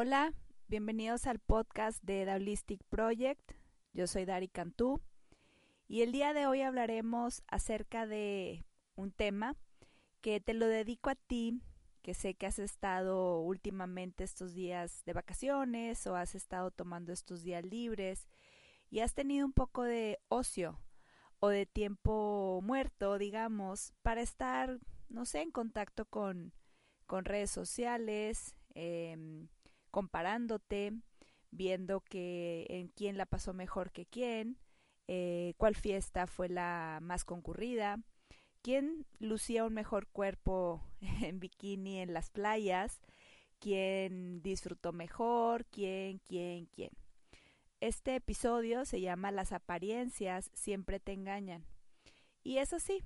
Hola, bienvenidos al podcast de The Project. Yo soy Dari Cantú y el día de hoy hablaremos acerca de un tema que te lo dedico a ti, que sé que has estado últimamente estos días de vacaciones o has estado tomando estos días libres y has tenido un poco de ocio o de tiempo muerto, digamos, para estar, no sé, en contacto con, con redes sociales, eh, comparándote, viendo que en quién la pasó mejor que quién, eh, cuál fiesta fue la más concurrida, quién lucía un mejor cuerpo en bikini en las playas, quién disfrutó mejor, quién, quién, quién. Este episodio se llama Las apariencias siempre te engañan. Y es así.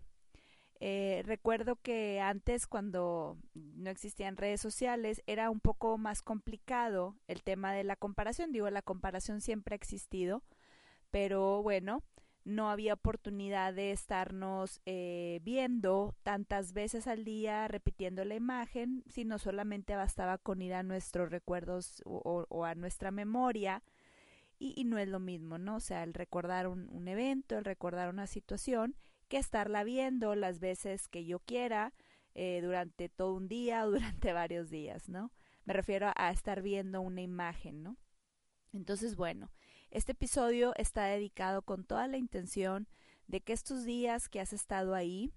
Eh, recuerdo que antes, cuando no existían redes sociales, era un poco más complicado el tema de la comparación. Digo, la comparación siempre ha existido, pero bueno, no había oportunidad de estarnos eh, viendo tantas veces al día repitiendo la imagen, sino solamente bastaba con ir a nuestros recuerdos o, a nuestra memoria y, no es lo mismo, ¿no? O sea, el recordar un evento, el recordar una situación, que estarla viendo las veces que yo quiera, eh, durante todo un día o durante varios días, ¿no? Me refiero a estar viendo una imagen, ¿no? Entonces, bueno, este episodio está dedicado con toda la intención de que estos días que has estado ahí,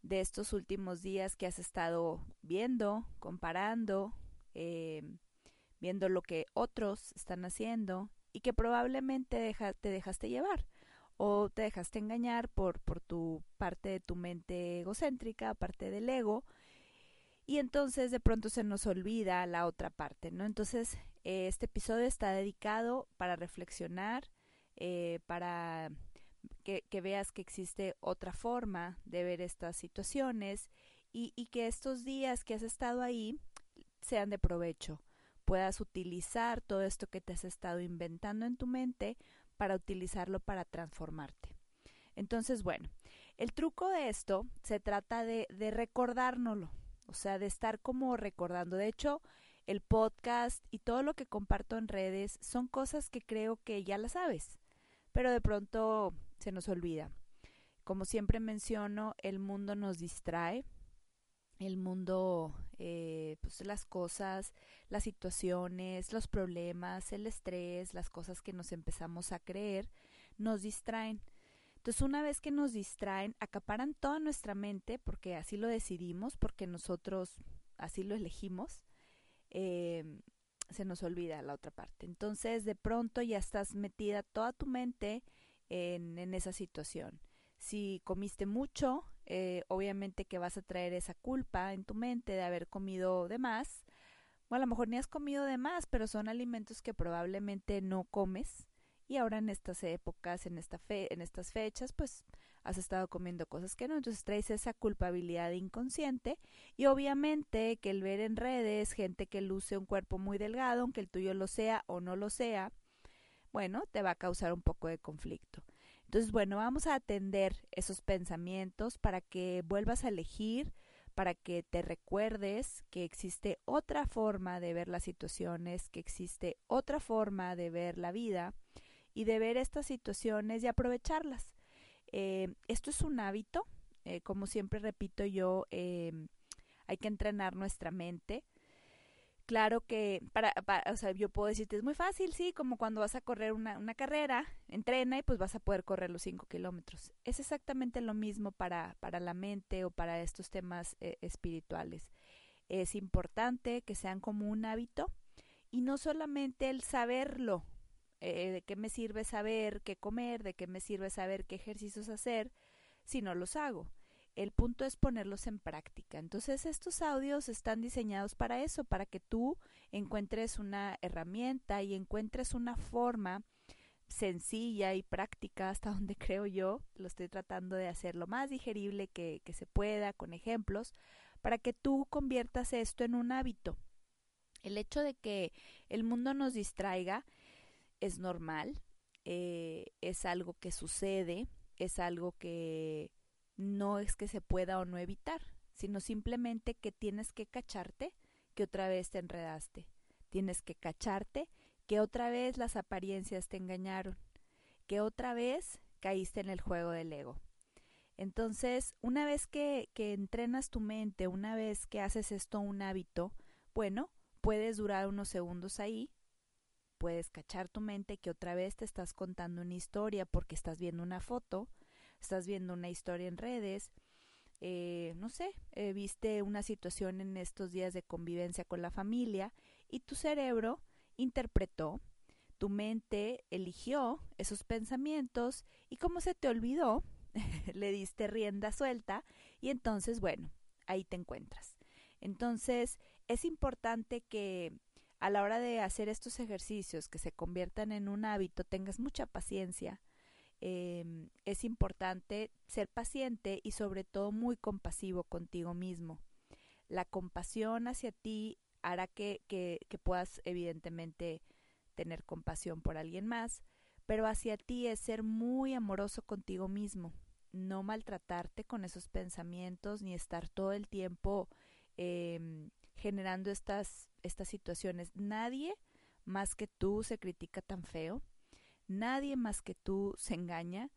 de estos últimos días que has estado viendo, comparando, eh, viendo lo que otros están haciendo, y que probablemente te dejaste llevar o te dejaste engañar por, por tu parte de tu mente egocéntrica, parte del ego, y entonces de pronto se nos olvida la otra parte, ¿no? Entonces, este episodio está dedicado para reflexionar, eh, para que, que, veas que existe otra forma de ver estas situaciones y, y que estos días que has estado ahí sean de provecho puedas utilizar todo esto que te has estado inventando en tu mente para utilizarlo para transformarte. Entonces, bueno, el truco de esto se trata de, de recordárnoslo, o sea, de estar como recordando. De hecho, el podcast y todo lo que comparto en redes son cosas que creo que ya las sabes, pero de pronto se nos olvida. Como siempre menciono, el mundo nos distrae, el mundo, eh, pues las cosas, las situaciones, los problemas, el estrés, las cosas que nos empezamos a creer, nos distraen. Entonces, una vez que nos distraen, acaparan toda nuestra mente, porque así lo decidimos, porque nosotros así lo elegimos, eh, se nos olvida la otra parte. Entonces, de pronto ya estás metida toda tu mente en, en esa situación. Si comiste mucho, eh, obviamente que vas a traer esa culpa en tu mente de haber comido de más. O a lo mejor ni has comido de más, pero son alimentos que probablemente no comes. Y ahora en estas épocas, en, esta fe, en estas fechas, pues has estado comiendo cosas que no. Entonces traes esa culpabilidad inconsciente. Y obviamente que el ver en redes gente que luce un cuerpo muy delgado, aunque el tuyo lo sea o no lo sea, bueno, te va a causar un poco de conflicto. Entonces, bueno, vamos a atender esos pensamientos para que vuelvas a elegir, para que te recuerdes que existe otra forma de ver las situaciones, que existe otra forma de ver la vida y de ver estas situaciones y aprovecharlas. Eh, esto es un hábito, eh, como siempre repito yo, eh, hay que entrenar nuestra mente Claro que, para, o sea, yo puedo decirte, es muy fácil, sí, como cuando vas a correr una, una carrera, entrena y pues vas a poder correr los cinco kilómetros. Es exactamente lo mismo para, para la mente o para estos temas eh, espirituales. Es importante que sean como un hábito y no solamente el saberlo, eh, de qué me sirve saber qué comer, de qué me sirve saber qué ejercicios hacer, si no los hago el punto es ponerlos en práctica. Entonces estos audios están diseñados para eso, para que tú encuentres una herramienta y encuentres una forma sencilla y práctica hasta donde creo yo, lo estoy tratando de hacer lo más digerible que, se pueda, con ejemplos, para que tú conviertas esto en un hábito. El hecho de que el mundo nos distraiga es normal, eh, es algo que sucede, es algo que no es que se pueda o no evitar, sino simplemente que tienes que cacharte que otra vez te enredaste. tienes que cacharte que otra vez las apariencias te engañaron, que otra vez caíste en el juego del ego. Entonces, una vez que, que entrenas tu mente, una vez que haces esto un hábito, bueno, puedes durar unos segundos ahí, puedes cachar tu mente que otra vez te estás contando una historia porque estás viendo una foto, estás viendo una historia en redes, eh, no sé, eh, viste una situación en estos días de convivencia con la familia y tu cerebro interpretó, tu mente eligió esos pensamientos y como se te olvidó, le diste rienda suelta y entonces, bueno, ahí te encuentras. Entonces, es importante que a la hora de hacer estos ejercicios que se conviertan en un hábito, tengas mucha paciencia. Em, es importante ser paciente y sobre todo muy compasivo contigo mismo. La compasión hacia ti hará que, que, puedas evidentemente tener compasión por alguien más, pero hacia ti es ser muy amoroso contigo mismo, no maltratarte con esos pensamientos ni estar todo el tiempo eh, generando estas, estas situaciones. Nadie más que tú se critica tan feo, nadie más que tú se engaña.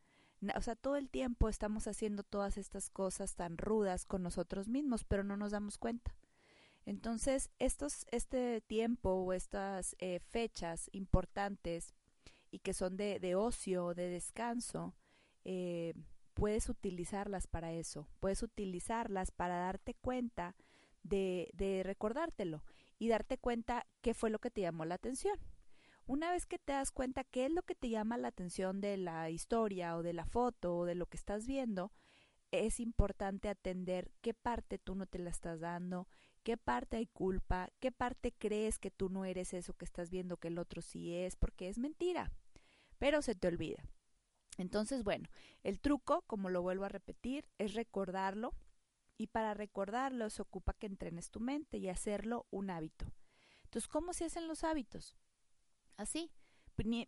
O sea, todo el tiempo estamos haciendo todas estas cosas tan rudas con nosotros mismos, pero no nos damos cuenta. Entonces, estos, este tiempo o estas eh, fechas importantes y que son de, de ocio, de descanso, eh, puedes utilizarlas para eso, puedes utilizarlas para darte cuenta de, de recordártelo y darte cuenta qué fue lo que te llamó la atención. Una vez que te das cuenta qué es lo que te llama la atención de la historia o de la foto o de lo que estás viendo, es importante atender qué parte tú no te la estás dando, qué parte hay culpa, qué parte crees que tú no eres eso que estás viendo que el otro sí es, porque es mentira, pero se te olvida. Entonces, bueno, el truco, como lo vuelvo a repetir, es recordarlo, y para recordarlo se ocupa que entrenes tu mente y hacerlo un hábito. Entonces, ¿cómo se hacen los hábitos? Así.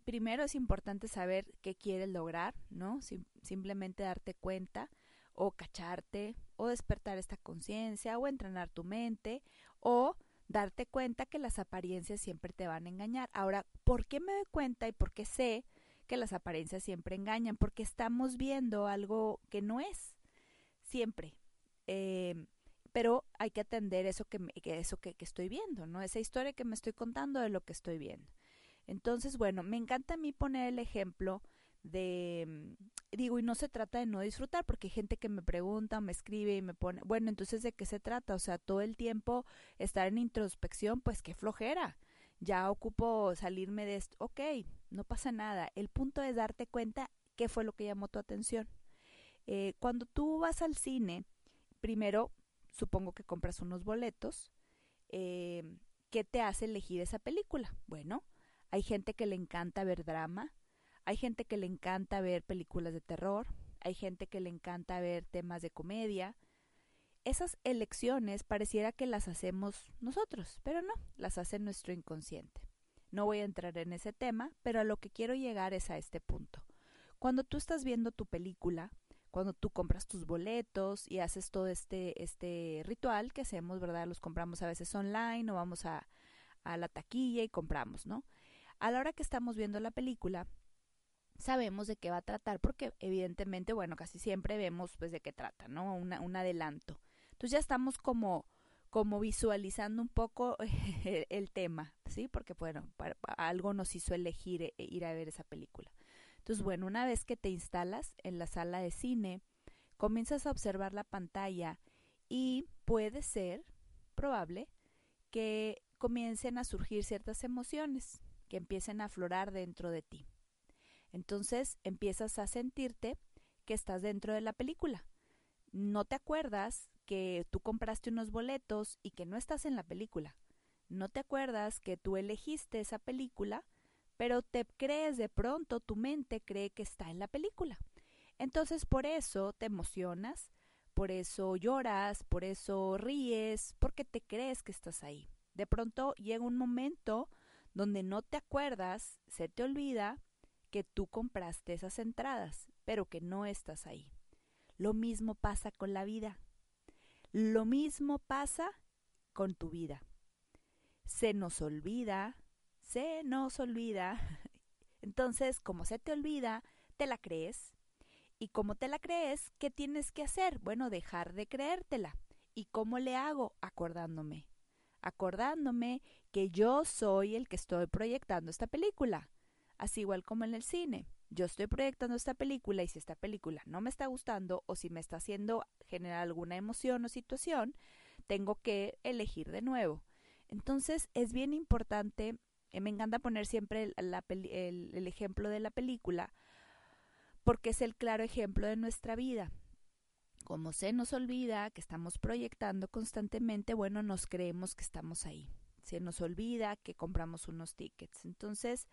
Primero es importante saber qué quieres lograr, ¿no? simplemente darte cuenta o cacharte o despertar esta conciencia o entrenar tu mente o darte cuenta que las apariencias siempre te van a engañar. Ahora, ¿por qué me doy cuenta y por qué sé que las apariencias siempre engañan? Porque estamos viendo algo que no es. Siempre, eh, pero hay que atender eso que, eso que, que, estoy viendo, ¿no? Esa historia que me estoy contando de lo que estoy viendo. Entonces, bueno, me encanta a mí poner el ejemplo de, mm, digo, y no se trata de no disfrutar, porque hay gente que me pregunta, me escribe y me pone, bueno, entonces, ¿de qué se trata? O sea, todo el tiempo estar en introspección, pues qué flojera. Ya ocupo salirme de esto. Ok, no pasa nada. El punto es darte cuenta qué fue lo que llamó tu atención. Eh, cuando tú vas al cine, primero, supongo que compras unos boletos. Eh, ¿Qué te hace elegir esa película? Bueno, hay gente que le encanta ver drama, hay gente que le encanta ver películas de terror, hay gente que le encanta ver temas de comedia. Esas elecciones pareciera que las hacemos nosotros, pero no, las hace nuestro inconsciente. No voy a entrar en ese tema, pero a lo que quiero llegar es a este punto. Cuando tú estás viendo tu película, cuando tú compras tus boletos y haces todo este, este ritual que hacemos, ¿verdad? Los compramos a veces online o vamos a, a la taquilla y compramos, ¿no? A la hora que estamos viendo la película, sabemos de qué va a tratar porque evidentemente, bueno, casi siempre vemos pues de qué trata, ¿no? Una, un adelanto. Entonces ya estamos como como visualizando un poco el, tema, ¿sí? Porque bueno, para, algo nos hizo elegir e, ir a ver esa película. Entonces, bueno, una vez que te instalas en la sala de cine, comienzas a observar la pantalla y puede ser probable que comiencen a surgir ciertas emociones que empiecen a aflorar dentro de ti. Entonces empiezas a sentirte que estás dentro de la película. No te acuerdas que tú compraste unos boletos y que no estás en la película. No te acuerdas que tú elegiste esa película pero te crees de pronto, tu mente cree que está en la película. Entonces por eso te emocionas, por eso lloras, por eso ríes, porque te crees que estás ahí. De pronto llega un momento donde no te acuerdas, se te olvida que tú compraste esas entradas, pero que no estás ahí. Lo mismo pasa con la vida. Lo mismo pasa con tu vida. se nos olvida, se nos olvida. Entonces, como se te olvida, te la crees. Y como te la crees, ¿qué tienes que hacer? Bueno, dejar de creértela. ¿Y cómo le hago? Acordándome. Acordándome que yo soy el que estoy proyectando esta película. Así igual como en el cine. Yo estoy proyectando esta película y si esta película no me está gustando o si me está haciendo generar alguna emoción o situación, tengo que elegir de nuevo. Entonces es bien importante, eh, me encanta poner siempre el, ejemplo de la película, porque es el claro ejemplo de nuestra vida. Como se nos olvida que estamos proyectando constantemente, bueno, nos creemos que estamos ahí. Se nos olvida que compramos unos tickets. Entonces,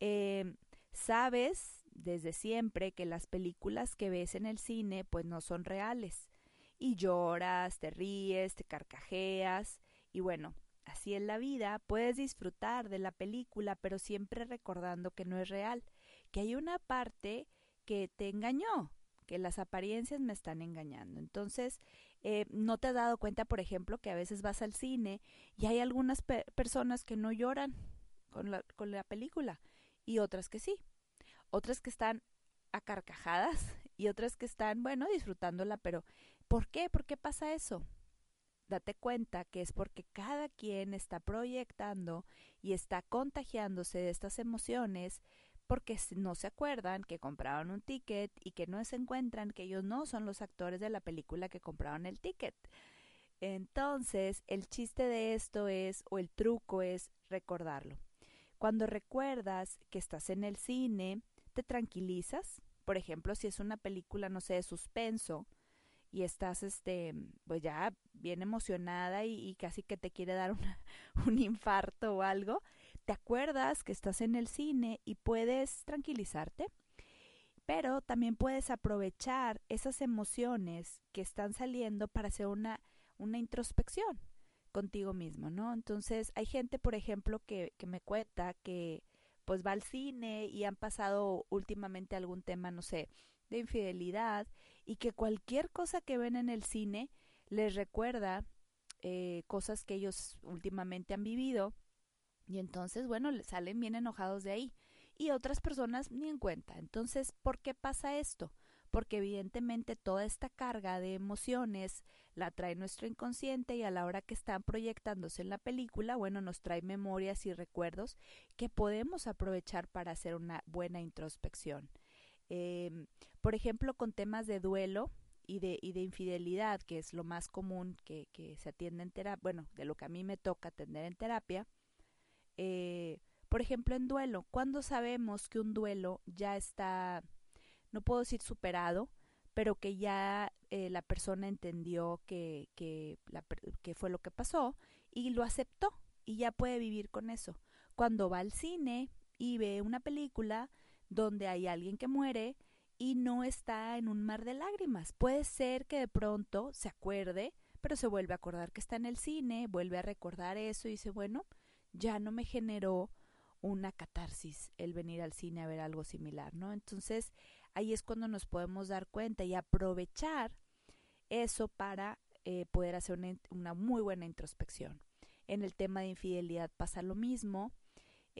eh, sabes desde siempre que las películas que ves en el cine pues no son reales. Y lloras, te ríes, te carcajeas. Y bueno, Así en la vida puedes disfrutar de la película, pero siempre recordando que no es real, que hay una parte que te engañó, que las apariencias me están engañando. Entonces, eh, no te has dado cuenta, por ejemplo, que a veces vas al cine y hay algunas personas que no lloran con la, con la película y otras que sí. Otras que están a carcajadas y otras que están, bueno, disfrutándola, pero ¿por qué? ¿Por qué pasa eso? date cuenta que es porque cada quien está proyectando y está contagiándose de estas emociones porque no se acuerdan que compraron un ticket y que no se encuentran que ellos no son los actores de la película que compraron el ticket. Entonces, el chiste de esto es, o el truco es recordarlo. Cuando recuerdas que estás en el cine, te tranquilizas. Por ejemplo, si es una película, no sé, de suspenso, y estás, este, pues ya bien emocionada y, casi que te quiere dar un infarto o algo, te acuerdas que estás en el cine y puedes tranquilizarte, pero también puedes aprovechar esas emociones que están saliendo para hacer una, una introspección contigo mismo, ¿no? Entonces, hay gente, por ejemplo, que, que me cuenta que pues va al cine y han pasado últimamente algún tema, no sé, de infidelidad y que cualquier cosa que ven en el cine les recuerda eh, cosas que ellos últimamente han vivido y entonces, bueno, salen bien enojados de ahí. Y otras personas ni en cuenta. Entonces, ¿por qué pasa esto? Porque evidentemente toda esta carga de emociones la trae nuestro inconsciente y a la hora que están proyectándose en la película, bueno, nos trae memorias y recuerdos que podemos aprovechar para hacer una buena introspección. Eh, por ejemplo, con temas de duelo y de, y de infidelidad, que es lo más común que, que se atiende en terapia, bueno, de lo que a mí me toca atender en terapia, eh, por ejemplo, en duelo, cuando sabemos que un duelo ya está, no puedo decir superado, pero que ya eh, la persona entendió que, que, la, que fue lo que pasó y lo aceptó y ya puede vivir con eso. Cuando va al cine y ve una película, donde hay alguien que muere y no está en un mar de lágrimas. Puede ser que de pronto se acuerde, pero se vuelve a acordar que está en el cine, vuelve a recordar eso y dice, bueno, ya no me generó una catarsis el venir al cine a ver algo similar, ¿no? Entonces, ahí es cuando nos podemos dar cuenta y aprovechar eso para eh, poder hacer una, una muy buena introspección. En el tema de infidelidad pasa lo mismo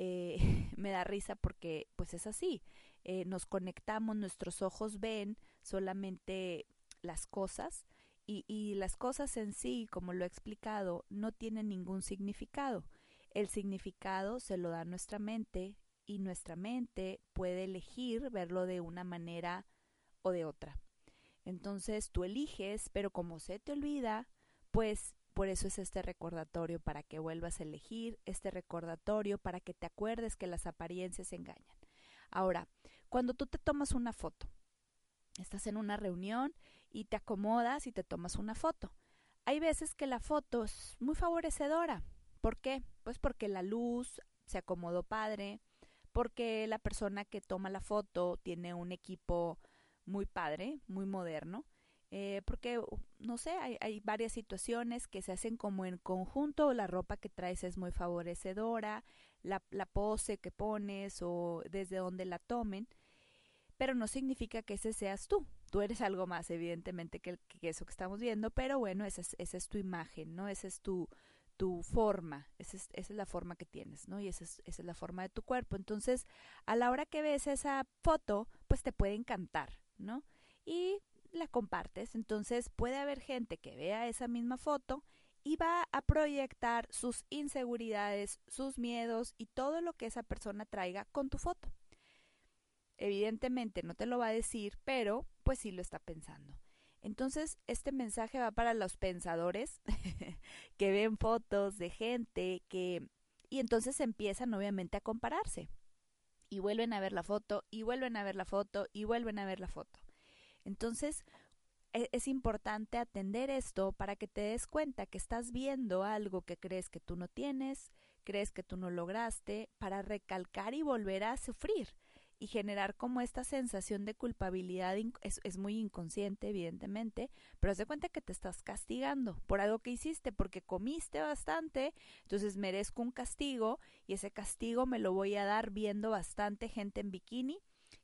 eh, me da risa porque pues es así, eh, nos conectamos, nuestros ojos ven solamente las cosas y, y las cosas en sí, como lo he explicado, no tienen ningún significado. El significado se lo da nuestra mente y nuestra mente puede elegir verlo de una manera o de otra. Entonces tú eliges, pero como se te olvida, pues por eso es este recordatorio para que vuelvas a elegir, este recordatorio para que te acuerdes que las apariencias engañan. Ahora, cuando tú te tomas una foto, estás en una reunión y te acomodas y te tomas una foto. Hay veces que la foto es muy favorecedora. ¿Por qué? Pues porque la luz se acomodó padre, porque la persona que toma la foto tiene un equipo muy padre, muy moderno, eh, porque, no sé, hay, varias situaciones que se hacen como en conjunto, la ropa que traes es muy favorecedora, la, pose que pones o desde donde la tomen, pero no significa que ese seas tú. Tú eres algo más, evidentemente, que, que eso que estamos viendo, pero bueno, esa es, esa es tu imagen, ¿no? Esa es tu, tu forma, esa es, esa es, la forma que tienes, ¿no? Y esa es, esa es la forma de tu cuerpo. Entonces, a la hora que ves esa foto, pues te puede encantar, ¿no? Y la compartes. Entonces, puede haber gente que vea esa misma foto y va a proyectar sus inseguridades, sus miedos y todo lo que esa persona traiga con tu foto. Evidentemente no te lo va a decir, pero pues sí lo está pensando. Entonces, este mensaje va para los pensadores que ven fotos de gente que... Y entonces empiezan obviamente a compararse. Y vuelven a ver la foto, y vuelven a ver la foto, y vuelven a ver la foto. Entonces, e, es importante atender esto para que te des cuenta que estás viendo algo que crees que tú no tienes, crees que tú no lograste, para recalcar y volver a sufrir y generar como esta sensación de culpabilidad es, muy inconsciente, evidentemente, pero haz de cuenta que te estás castigando por algo que hiciste, porque comiste bastante, entonces merezco un castigo y ese castigo me lo voy a dar viendo bastante gente en bikini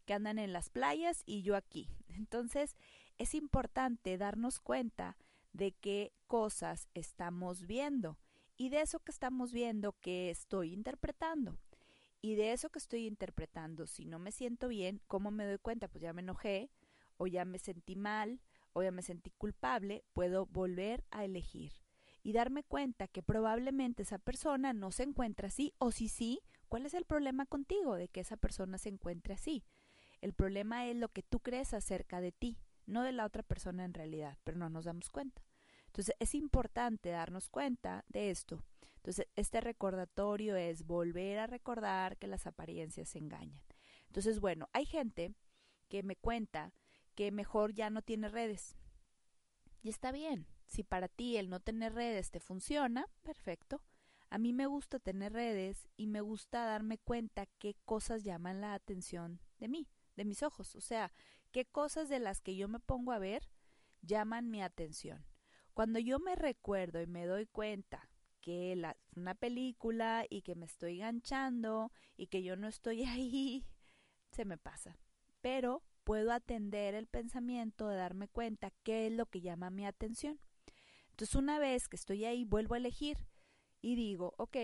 que andan en las playas y yo aquí. Entonces, es importante darnos cuenta de qué cosas estamos viendo y de eso que estamos viendo que estoy interpretando. Y de eso que estoy interpretando, si no me siento bien, ¿cómo me doy cuenta? Pues ya me enojé, o ya me sentí mal, o ya me sentí culpable, puedo volver a elegir y darme cuenta que probablemente esa persona no se encuentra así, o si sí, ¿cuál es el problema contigo de que esa persona se encuentre así? El problema es lo que tú crees acerca de ti, no de la otra persona en realidad, pero no nos damos cuenta. Entonces es importante darnos cuenta de esto entonces, este recordatorio es volver a recordar que las apariencias engañan. Entonces, bueno, hay gente que me cuenta que mejor ya no tiene redes. Y está bien. Si para ti el no tener redes te funciona, perfecto. A mí me gusta tener redes y me gusta darme cuenta qué cosas llaman la atención de mí, de mis ojos. O sea, qué cosas de las que yo me pongo a ver llaman mi atención. Cuando yo me recuerdo y me doy cuenta que la, una película y que me estoy ganchando y que yo no estoy ahí, se me pasa. Pero puedo atender el pensamiento de darme cuenta qué es lo que llama mi atención. Entonces una vez que estoy ahí, vuelvo a elegir y digo, ok,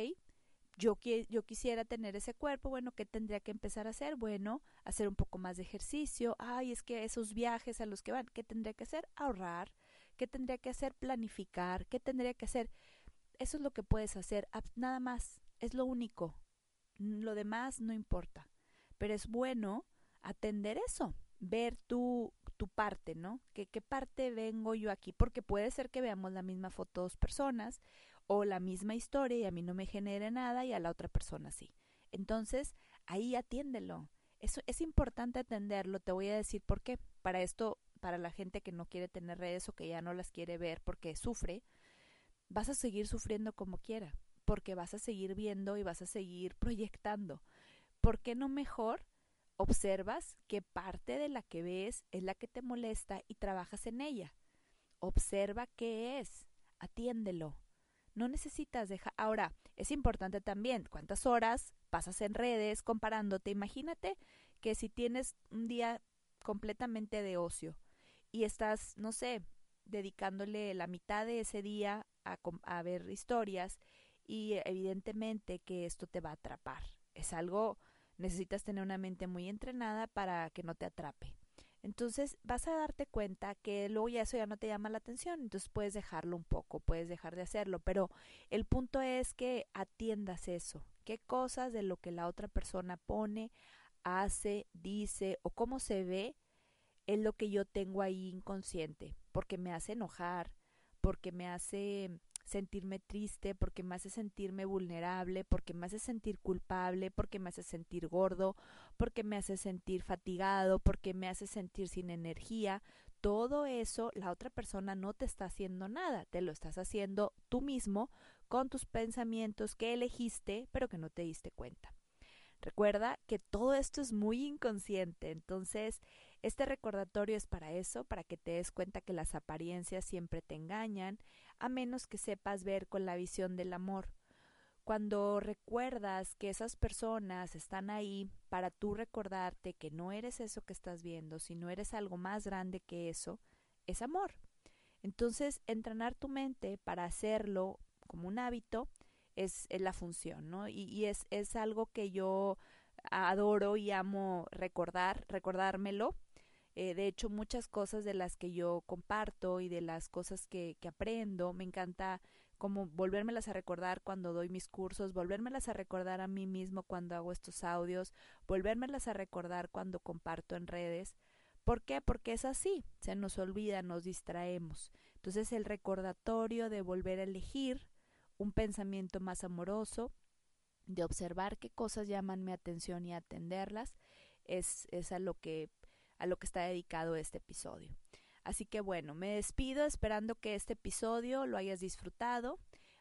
yo, yo quisiera tener ese cuerpo, bueno, ¿qué tendría que empezar a hacer? Bueno, hacer un poco más de ejercicio. Ay, es que esos viajes a los que van, ¿qué tendría que hacer? Ahorrar. ¿Qué tendría que hacer? Planificar. ¿Qué tendría que hacer? Eso es lo que puedes hacer, nada más, es lo único. Lo demás no importa. Pero es bueno atender eso, ver tu, tu parte, ¿no? ¿Qué, ¿Qué parte vengo yo aquí? Porque puede ser que veamos la misma foto dos personas o la misma historia y a mí no me genere nada y a la otra persona sí. Entonces, ahí atiéndelo. Eso es importante atenderlo, te voy a decir por qué. Para esto, para la gente que no quiere tener redes o que ya no las quiere ver porque sufre, vas a seguir sufriendo como quiera, porque vas a seguir viendo y vas a seguir proyectando. ¿Por qué no mejor observas qué parte de la que ves es la que te molesta y trabajas en ella? Observa qué es, atiéndelo. No necesitas dejar. Ahora, es importante también cuántas horas pasas en redes comparándote. Imagínate que si tienes un día completamente de ocio y estás, no sé, dedicándole la mitad de ese día a, ver historias y evidentemente que esto te va a atrapar. Es algo, necesitas tener una mente muy entrenada para que no te atrape. Entonces vas a darte cuenta que luego ya eso ya no te llama la atención, entonces puedes dejarlo un poco, puedes dejar de hacerlo, pero el punto es que atiendas eso, qué cosas de lo que la otra persona pone, hace, dice o cómo se ve es lo que yo tengo ahí inconsciente, porque me hace enojar, porque me hace sentirme triste, porque me hace sentirme vulnerable, porque me hace sentir culpable, porque me hace sentir gordo, porque me hace sentir fatigado, porque me hace sentir sin energía. Todo eso la otra persona no te está haciendo nada, te lo estás haciendo tú mismo con tus pensamientos que elegiste pero que no te diste cuenta. Recuerda que todo esto es muy inconsciente, entonces este recordatorio es para eso, para que te des cuenta que las apariencias siempre te engañan, a menos que sepas ver con la visión del amor. Cuando recuerdas que esas personas están ahí para tú recordarte que no eres eso que estás viendo, sino eres algo más grande que eso, es amor. Entonces, entrenar tu mente para hacerlo como un hábito, es, la función, ¿no? Y, y es, es algo que yo adoro y amo recordar, recordármelo. Eh, de hecho, muchas cosas de las que yo comparto y de las cosas que, aprendo, me encanta como volvérmelas a recordar cuando doy mis cursos, volvérmelas a recordar a mí mismo cuando hago estos audios, volvérmelas a recordar cuando comparto en redes. ¿Por qué? Porque es así, se nos olvida, nos distraemos. Entonces el recordatorio de volver a elegir un pensamiento más amoroso, de observar qué cosas llaman mi atención y atenderlas, es, es a lo que a lo que está dedicado este episodio. Así que bueno, me despido esperando que este episodio lo hayas disfrutado.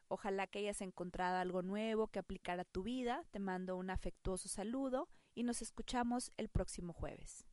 Ojalá que hayas encontrado algo nuevo que aplicar a tu vida. Te mando un afectuoso saludo y nos escuchamos el próximo jueves.